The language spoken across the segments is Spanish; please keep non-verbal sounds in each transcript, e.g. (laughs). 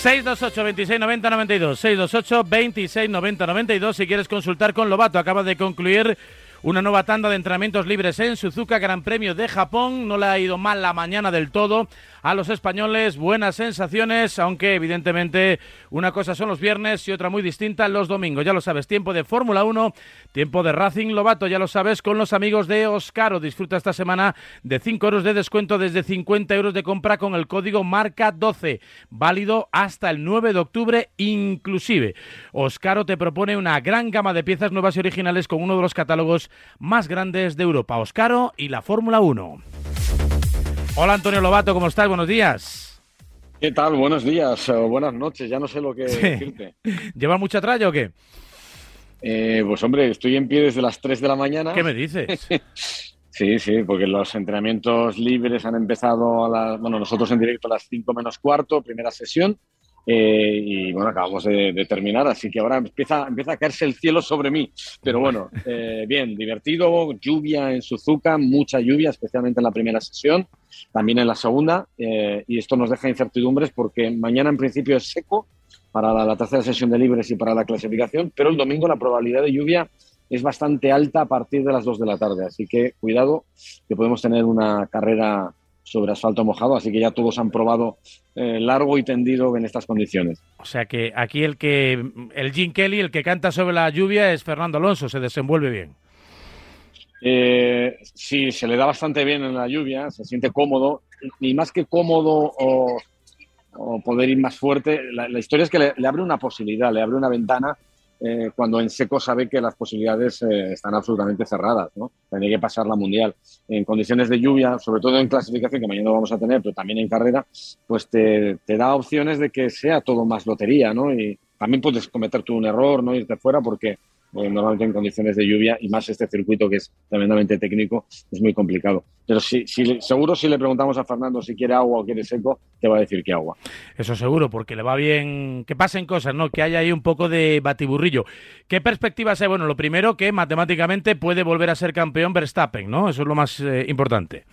628 26 90 92 628 26 90 92 si quieres consultar con Lobato acaba de concluir una nueva tanda de entrenamientos libres en Suzuka, Gran Premio de Japón. No le ha ido mal la mañana del todo a los españoles. Buenas sensaciones, aunque evidentemente una cosa son los viernes y otra muy distinta los domingos. Ya lo sabes, tiempo de Fórmula 1, tiempo de Racing Lobato, ya lo sabes, con los amigos de Oscaro. Disfruta esta semana de 5 euros de descuento desde 50 euros de compra con el código marca 12, válido hasta el 9 de octubre inclusive. Oscaro te propone una gran gama de piezas nuevas y originales con uno de los catálogos más grandes de Europa, Oscaro y la Fórmula 1. Hola Antonio Lobato, ¿cómo estás? Buenos días. ¿Qué tal? Buenos días o buenas noches, ya no sé lo que decirte. (laughs) ¿Lleva mucha tralla o qué? Eh, pues hombre, estoy en pie desde las 3 de la mañana. ¿Qué me dices? (laughs) sí, sí, porque los entrenamientos libres han empezado a las, bueno, nosotros en directo a las 5 menos cuarto, primera sesión, eh, y bueno, acabamos de, terminar, así que ahora empieza, empieza a caerse el cielo sobre mí. Pero bueno, eh, bien, divertido, lluvia en Suzuka, mucha lluvia, especialmente en la primera sesión, también en la segunda, eh, y esto nos deja incertidumbres porque mañana en principio es seco para la, tercera sesión de libres y para la clasificación, pero el domingo la probabilidad de lluvia es bastante alta a partir de las 2 de la tarde, así que cuidado que podemos tener una carrera sobre asfalto mojado, así que ya todos han probado eh, largo y tendido en estas condiciones. O sea que aquí el que el Jim Kelly, el que canta sobre la lluvia es Fernando Alonso, se desenvuelve bien. Eh, sí, se le da bastante bien en la lluvia, se siente cómodo y más que cómodo o, poder ir más fuerte, la, historia es que le, abre una posibilidad, le abre una ventana eh, cuando en seco sabe que las posibilidades eh, están absolutamente cerradas, ¿no? Tiene que pasar la mundial. En condiciones de lluvia, sobre todo en clasificación, que mañana vamos a tener, pero también en carrera, pues te, te da opciones de que sea todo más lotería, ¿no? Y también puedes cometer tú un error, no irte fuera, porque normalmente en condiciones de lluvia y más este circuito que es tremendamente técnico, es muy complicado. Pero sí, seguro si le preguntamos a Fernando si quiere agua o quiere seco, te va a decir que agua. Eso seguro, porque le va bien que pasen cosas, ¿no? Que haya ahí un poco de batiburrillo. ¿Qué perspectivas hay? Bueno, lo primero que matemáticamente puede volver a ser campeón Verstappen, ¿no? Eso es lo más eh, importante.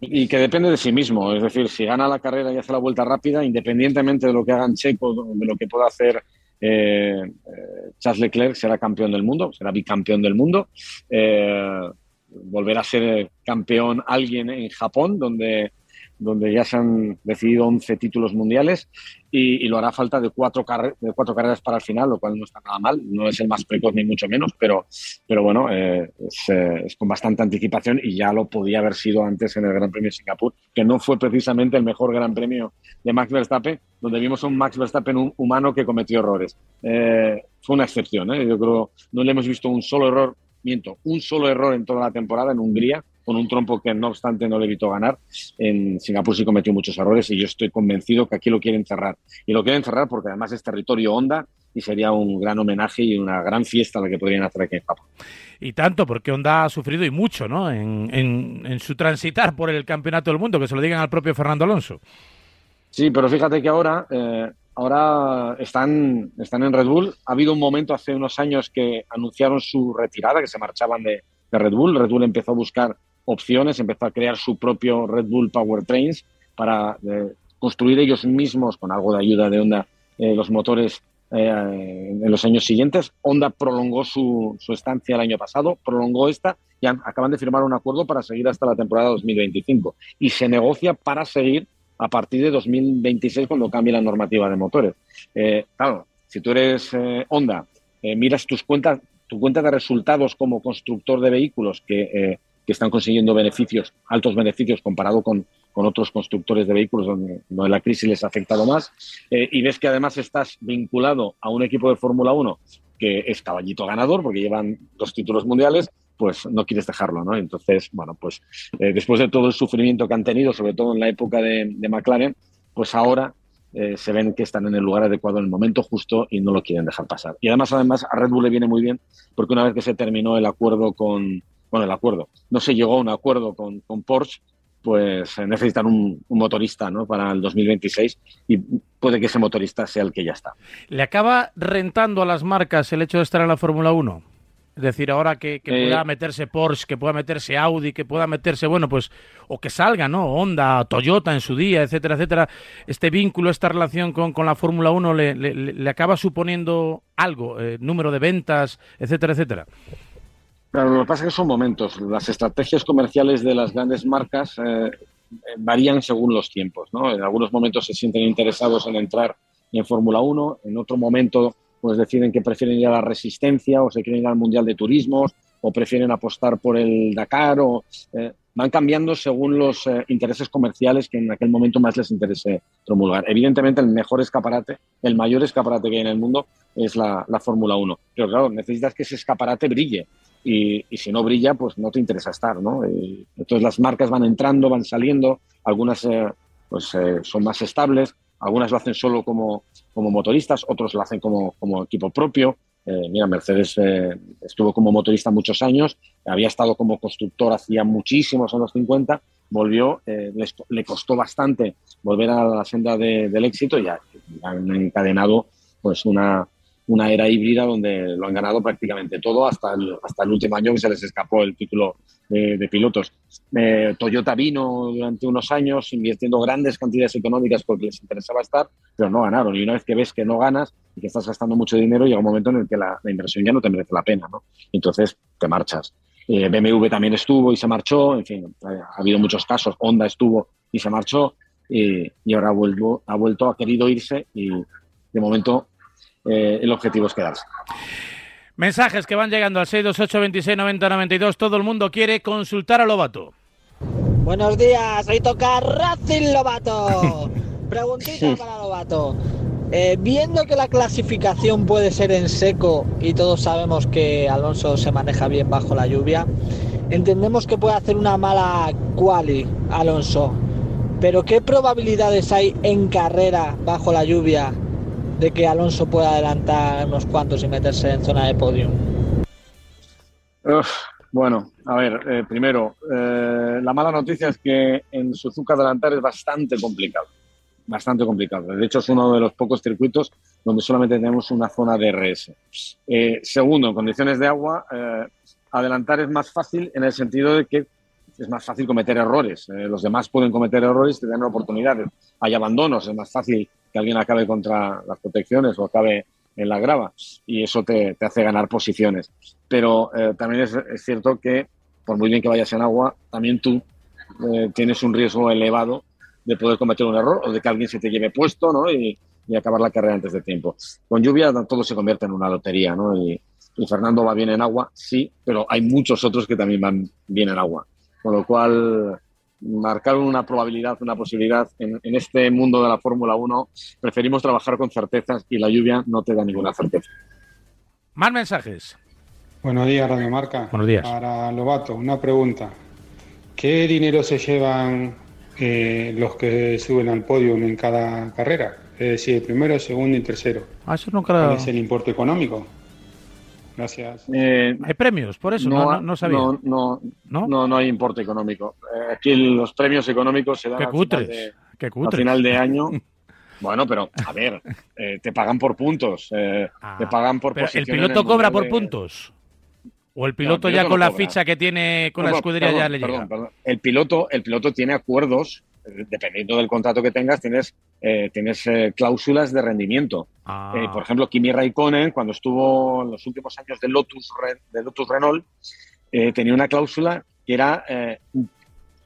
Y que depende de sí mismo, es decir, si gana la carrera y hace la vuelta rápida, independientemente de lo que hagan Checo, de lo que pueda hacer eh, eh, Charles Leclerc será campeón del mundo, será bicampeón del mundo. Eh, volverá a ser campeón alguien en Japón, donde donde ya se han decidido 11 títulos mundiales y, lo hará falta de cuatro, carreras para el final, lo cual no está nada mal, no es el más precoz ni mucho menos, pero, pero bueno, eh, eh, es, con bastante anticipación y ya lo podía haber sido antes en el Gran Premio de Singapur, que no fue precisamente el mejor Gran Premio de Max Verstappen, donde vimos un Max Verstappen humano que cometió errores. Eh, fue una excepción, yo creo, no le hemos visto un solo error, miento, un solo error en toda la temporada en Hungría, con un trompo que no obstante no le evitó ganar. En Singapur sí cometió muchos errores y yo estoy convencido que aquí lo quieren cerrar. Y lo quieren cerrar porque además es territorio Honda y sería un gran homenaje y una gran fiesta la que podrían hacer aquí en Japón. Y tanto, porque Honda ha sufrido y mucho, ¿no? En, su transitar por el campeonato del mundo, que se lo digan al propio Fernando Alonso. Sí, pero fíjate que ahora, eh, ahora están, están en Red Bull. Ha habido un momento hace unos años que anunciaron su retirada, que se marchaban de, de Red Bull. Red Bull empezó a buscar opciones, empezó a crear su propio Red Bull Power Trains para eh, construir ellos mismos, con algo de ayuda de Honda, eh, los motores eh, en los años siguientes. Honda prolongó su, su, estancia el año pasado, prolongó esta y acaban de firmar un acuerdo para seguir hasta la temporada 2025. Y se negocia para seguir a partir de 2026 cuando cambie la normativa de motores. claro, si tú eres Honda, miras tus cuentas, tu cuenta de resultados como constructor de vehículos que que están consiguiendo beneficios, altos beneficios comparado con, con otros constructores de vehículos donde, la crisis les ha afectado más, eh, y ves que además estás vinculado a un equipo de Fórmula 1 que es caballito ganador porque llevan dos títulos mundiales, pues no quieres dejarlo, ¿no? Entonces, bueno, pues eh, después de todo el sufrimiento que han tenido, sobre todo en la época de, McLaren, pues ahora eh, se ven que están en el lugar adecuado en el momento justo y no lo quieren dejar pasar. Y además, además, a Red Bull le viene muy bien porque una vez que se terminó el acuerdo con, bueno, el acuerdo, no se llegó a un acuerdo con, con Porsche, pues eh, necesitan un, motorista ¿no? para el 2026 y puede que ese motorista sea el que ya está. ¿Le acaba rentando a las marcas el hecho de estar en la Fórmula 1? Es decir, ahora que, pueda meterse Porsche, que pueda meterse Audi, que pueda meterse, bueno, pues, o que salga, ¿no? Honda, Toyota en su día, etcétera, etcétera. Este vínculo, esta relación con, con la Fórmula 1 le, le, acaba suponiendo algo, número de ventas, etcétera, etcétera. Claro, lo que pasa es que son momentos. Las estrategias comerciales de las grandes marcas eh, varían según los tiempos. ¿no? En algunos momentos se sienten interesados en entrar en Fórmula 1, en otro momento pues deciden que prefieren ir a la resistencia o se quieren ir al Mundial de Turismo o prefieren apostar por el Dakar o eh, van cambiando según los eh, intereses comerciales que en aquel momento más les interese promulgar. Evidentemente el mejor escaparate, el mayor escaparate que hay en el mundo es la, la Fórmula 1. Pero claro, necesitas que ese escaparate brille y, si no brilla, pues no te interesa estar, ¿no? entonces las marcas van entrando, van saliendo, algunas eh, pues eh, son más estables, algunas lo hacen solo como, como motoristas, otros lo hacen como, como equipo propio. Eh, mira, Mercedes estuvo como motorista muchos años, había estado como constructor hacía muchísimos años 50, volvió, le costó bastante volver a la senda del éxito y han encadenado pues una, una era híbrida donde lo han ganado prácticamente todo hasta el, hasta el último año que se les escapó el título de, pilotos. Eh, Toyota vino durante unos años invirtiendo grandes cantidades económicas porque les interesaba estar, pero no ganaron. Y una vez que ves que no ganas y que estás gastando mucho dinero, llega un momento en el que la, inversión ya no te merece la pena, ¿no? Entonces te marchas. Eh, BMW también estuvo y se marchó, en fin, ha habido muchos casos. Honda estuvo y se marchó y, y ahora ha vuelto, ha vuelto, ha querido irse y de momento eh, el objetivo es quedarse. Mensajes que van llegando al 628 26 90 92. Todo el mundo quiere consultar a Lobato. Buenos días, ahí toca Racing Lobato. (laughs) Preguntita para Lobato. Eh, viendo que la clasificación puede ser en seco y todos sabemos que Alonso se maneja bien bajo la lluvia, entendemos que puede hacer una mala quali Alonso. Pero ¿qué probabilidades hay en carrera bajo la lluvia de que Alonso pueda adelantar unos cuantos y meterse en zona de podium? bueno, a ver, eh, primero, eh, la mala noticia es que en Suzuka adelantar es bastante complicado, bastante complicado. De hecho, es uno de los pocos circuitos donde solamente tenemos una zona de RS. Eh, segundo, en condiciones de agua, adelantar es más fácil en el sentido de que es más fácil cometer errores. los demás pueden cometer errores y tener oportunidades. Hay abandonos, es más fácil que alguien acabe contra las protecciones o acabe en la grava y eso te, hace ganar posiciones. Pero eh, también es, cierto que, por muy bien que vayas en agua, también tú eh, tienes un riesgo elevado de poder cometer un error o de que alguien se te lleve puesto ¿no? y, acabar la carrera antes de tiempo. Con lluvia todo se convierte en una lotería ¿no? y, y Fernando va bien en agua, sí, pero hay muchos otros que también van bien en agua. Con lo cual, marcar una probabilidad, una posibilidad en, este mundo de la Fórmula 1, preferimos trabajar con certezas y la lluvia no te da ninguna certeza. Más mensajes. Buenos días, Radio Marca. Buenos días. Para Lobato, una pregunta. ¿Qué dinero se llevan eh, los que suben al podio en cada carrera? Es decir, primero, segundo y tercero. Ah, eso no creo. ¿Cuál es el importe económico? Gracias. Eh, ¿Hay premios por eso? No, no, sabía. No, no, no, hay importe económico. Eh, aquí los premios económicos se dan al, final de, final de año. (laughs) bueno, pero a ver, eh, te pagan por puntos, te ah, pagan por ¿El piloto cobra por puntos? ¿O el piloto, ya con la ficha que tiene con la escudería ya le llega? El, piloto, el piloto tiene acuerdos dependiendo del contrato que tengas, tienes, eh, tienes eh, cláusulas de rendimiento. Ah. Eh, por ejemplo, Kimi Raikkonen, cuando estuvo en los últimos años de Lotus, de Lotus Renault, tenía una cláusula que era,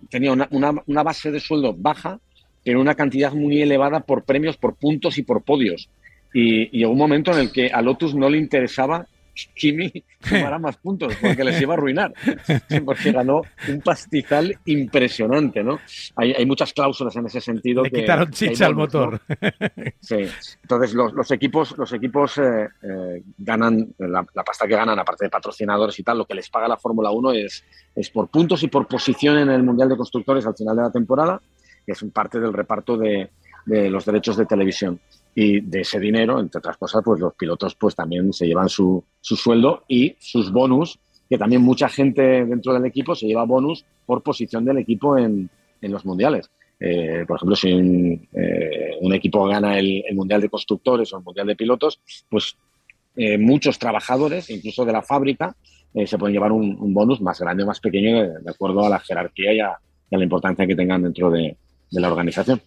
tenía una, una, base de sueldo baja, pero una cantidad muy elevada por premios, por puntos y por podios. Y, y llegó un momento en el que a Lotus no le interesaba Kimi sumará más puntos porque les iba a arruinar, porque ganó un pastizal impresionante, ¿no? Hay, muchas cláusulas en ese sentido. Le quitaron chicha al motor. Sí, entonces los, equipos, los equipos eh, eh, ganan, la, pasta que ganan, aparte de patrocinadores y tal, lo que les paga la Fórmula 1 es, es por puntos y por posición en el Mundial de Constructores al final de la temporada, que es parte del reparto de los derechos de televisión y de ese dinero, entre otras cosas, pues los pilotos pues también se llevan su, su sueldo y sus bonus, que también mucha gente dentro del equipo se lleva bonus por posición del equipo en, en los mundiales. Eh, por ejemplo, si un, eh, un equipo gana el, Mundial de Constructores o el Mundial de Pilotos, pues eh, muchos trabajadores, incluso de la fábrica, eh, se pueden llevar un, bonus más grande o más pequeño de, acuerdo a la jerarquía y a, la importancia que tengan dentro de, la organización.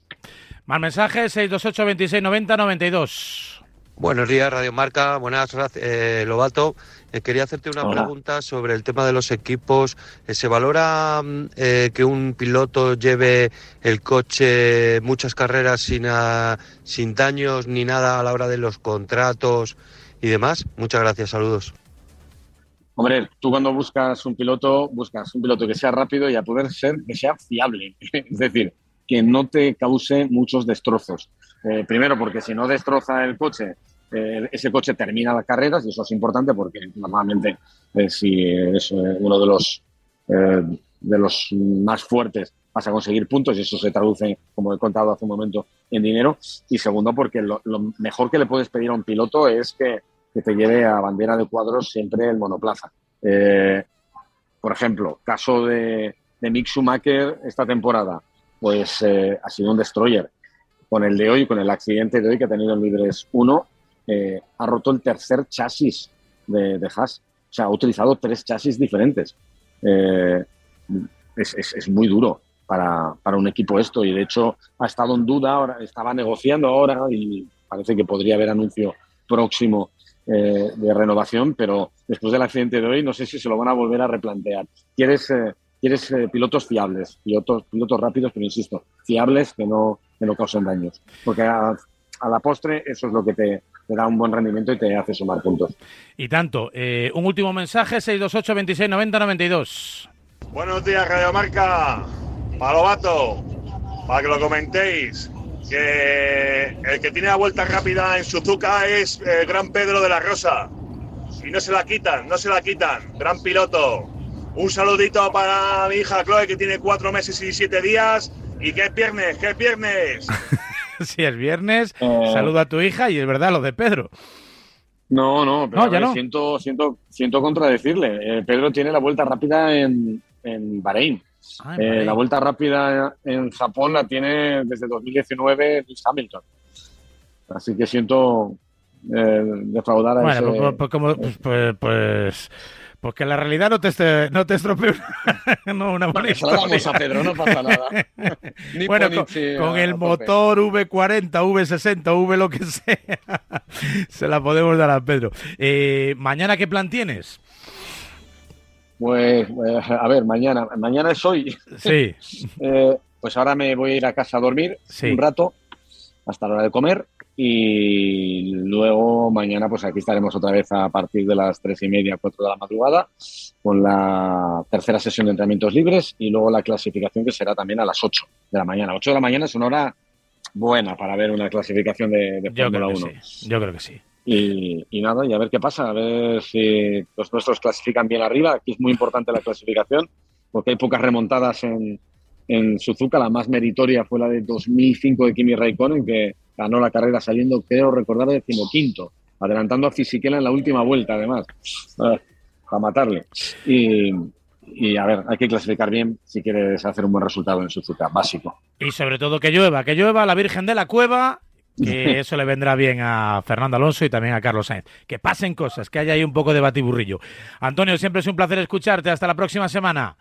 Más mensajes, 628 26 90 92. Buenos días, Radio Marca. Buenas, eh, Lobato. Eh, quería hacerte una pregunta sobre el tema de los equipos. Eh, ¿Se valora mm, eh, que un piloto lleve el coche muchas carreras sin, ah, sin daños ni nada a la hora de los contratos y demás? Muchas gracias, saludos. Hombre, tú cuando buscas un piloto, buscas un piloto que sea rápido y a poder ser que sea fiable. (laughs) es decir, que no te cause muchos destrozos. primero, porque si no destroza el coche eh, ese coche termina las carreras y eso es importante porque normalmente eh, si es eh, uno de los, de los más fuertes vas a conseguir puntos y eso se traduce, como he contado hace un momento, en dinero. Y segundo, porque lo, mejor que le puedes pedir a un piloto es que, que, te lleve a bandera de cuadros siempre el monoplaza. por ejemplo, caso de, de Mick Schumacher esta temporada, pues ha sido un destroyer. Con el de hoy, con el accidente de hoy que ha tenido en Libres 1, eh, ha roto el tercer chasis de, de, Haas. O sea, ha utilizado tres chasis diferentes. Eh, es, muy duro para, un equipo esto y de hecho ha estado en duda, ahora estaba negociando ahora y parece que podría haber anuncio próximo eh, de renovación, pero después del accidente de hoy no sé si se lo van a volver a replantear. Quieres, quieres pilotos fiables, pilotos, pilotos rápidos, pero insisto, fiables que no, que no causen daños. Porque a, a la postre eso es lo que te, te da un buen rendimiento y te hace sumar puntos. Y tanto. Eh, un último mensaje, 628 26 90 92. Buenos días, Radio Marca. Palobato, para que lo comentéis, que el que tiene la vuelta rápida en Suzuka es el eh, Gran Pedro de la Rosa. Y no se la quitan, no se la quitan. Gran piloto. Un saludito para mi hija Chloe, que tiene cuatro meses y siete días. Y que es viernes, que es viernes. (laughs) si es viernes, eh, saludo a tu hija y es verdad lo de Pedro. No, no, pero Siento, siento, siento contradecirle. Eh, Pedro tiene la vuelta rápida en, en Bahrein. Ah, eh, la vuelta rápida en Japón la tiene desde 2019 Luis Hamilton. Así que siento defraudar a bueno, ese... Pues, pues, pues, pues, pues porque la realidad no te, no te estropee (laughs) no, una buena a Pedro, no pasa nada. (laughs) bueno, con, el motor V40, V60, V lo que sea, (laughs) se la podemos dar a Pedro. Eh, ¿Mañana qué plan tienes? Pues, pues, a ver, mañana, mañana es hoy. Sí. Eh, pues ahora me voy a ir a casa a dormir un rato hasta la hora de comer y luego mañana, pues aquí estaremos otra vez a partir de las tres y media, cuatro de la madrugada, con la tercera sesión de entrenamientos libres y luego la clasificación que será también a las 8 de la mañana. 8 de la mañana es una hora buena para ver una clasificación de, de Fórmula 1. Yo creo que sí. Y, y, nada, y a ver qué pasa, a ver si los nuestros clasifican bien arriba. Aquí es muy importante la clasificación porque hay pocas remontadas en, en Suzuka. La más meritoria fue la de 2005 de Kimi Raikkonen, que ganó la carrera saliendo, creo recordar, decimoquinto, adelantando a Fisichella en la última vuelta, además, a matarle. Y, y a ver, hay que clasificar bien si quieres hacer un buen resultado en Suzuka, básico. Y sobre todo que llueva, que llueva la Virgen de la Cueva, que (laughs) eso le vendrá bien a Fernando Alonso y también a Carlos Sainz. Que pasen cosas, que haya ahí un poco de batiburrillo. Antonio, siempre es un placer escucharte. Hasta la próxima semana.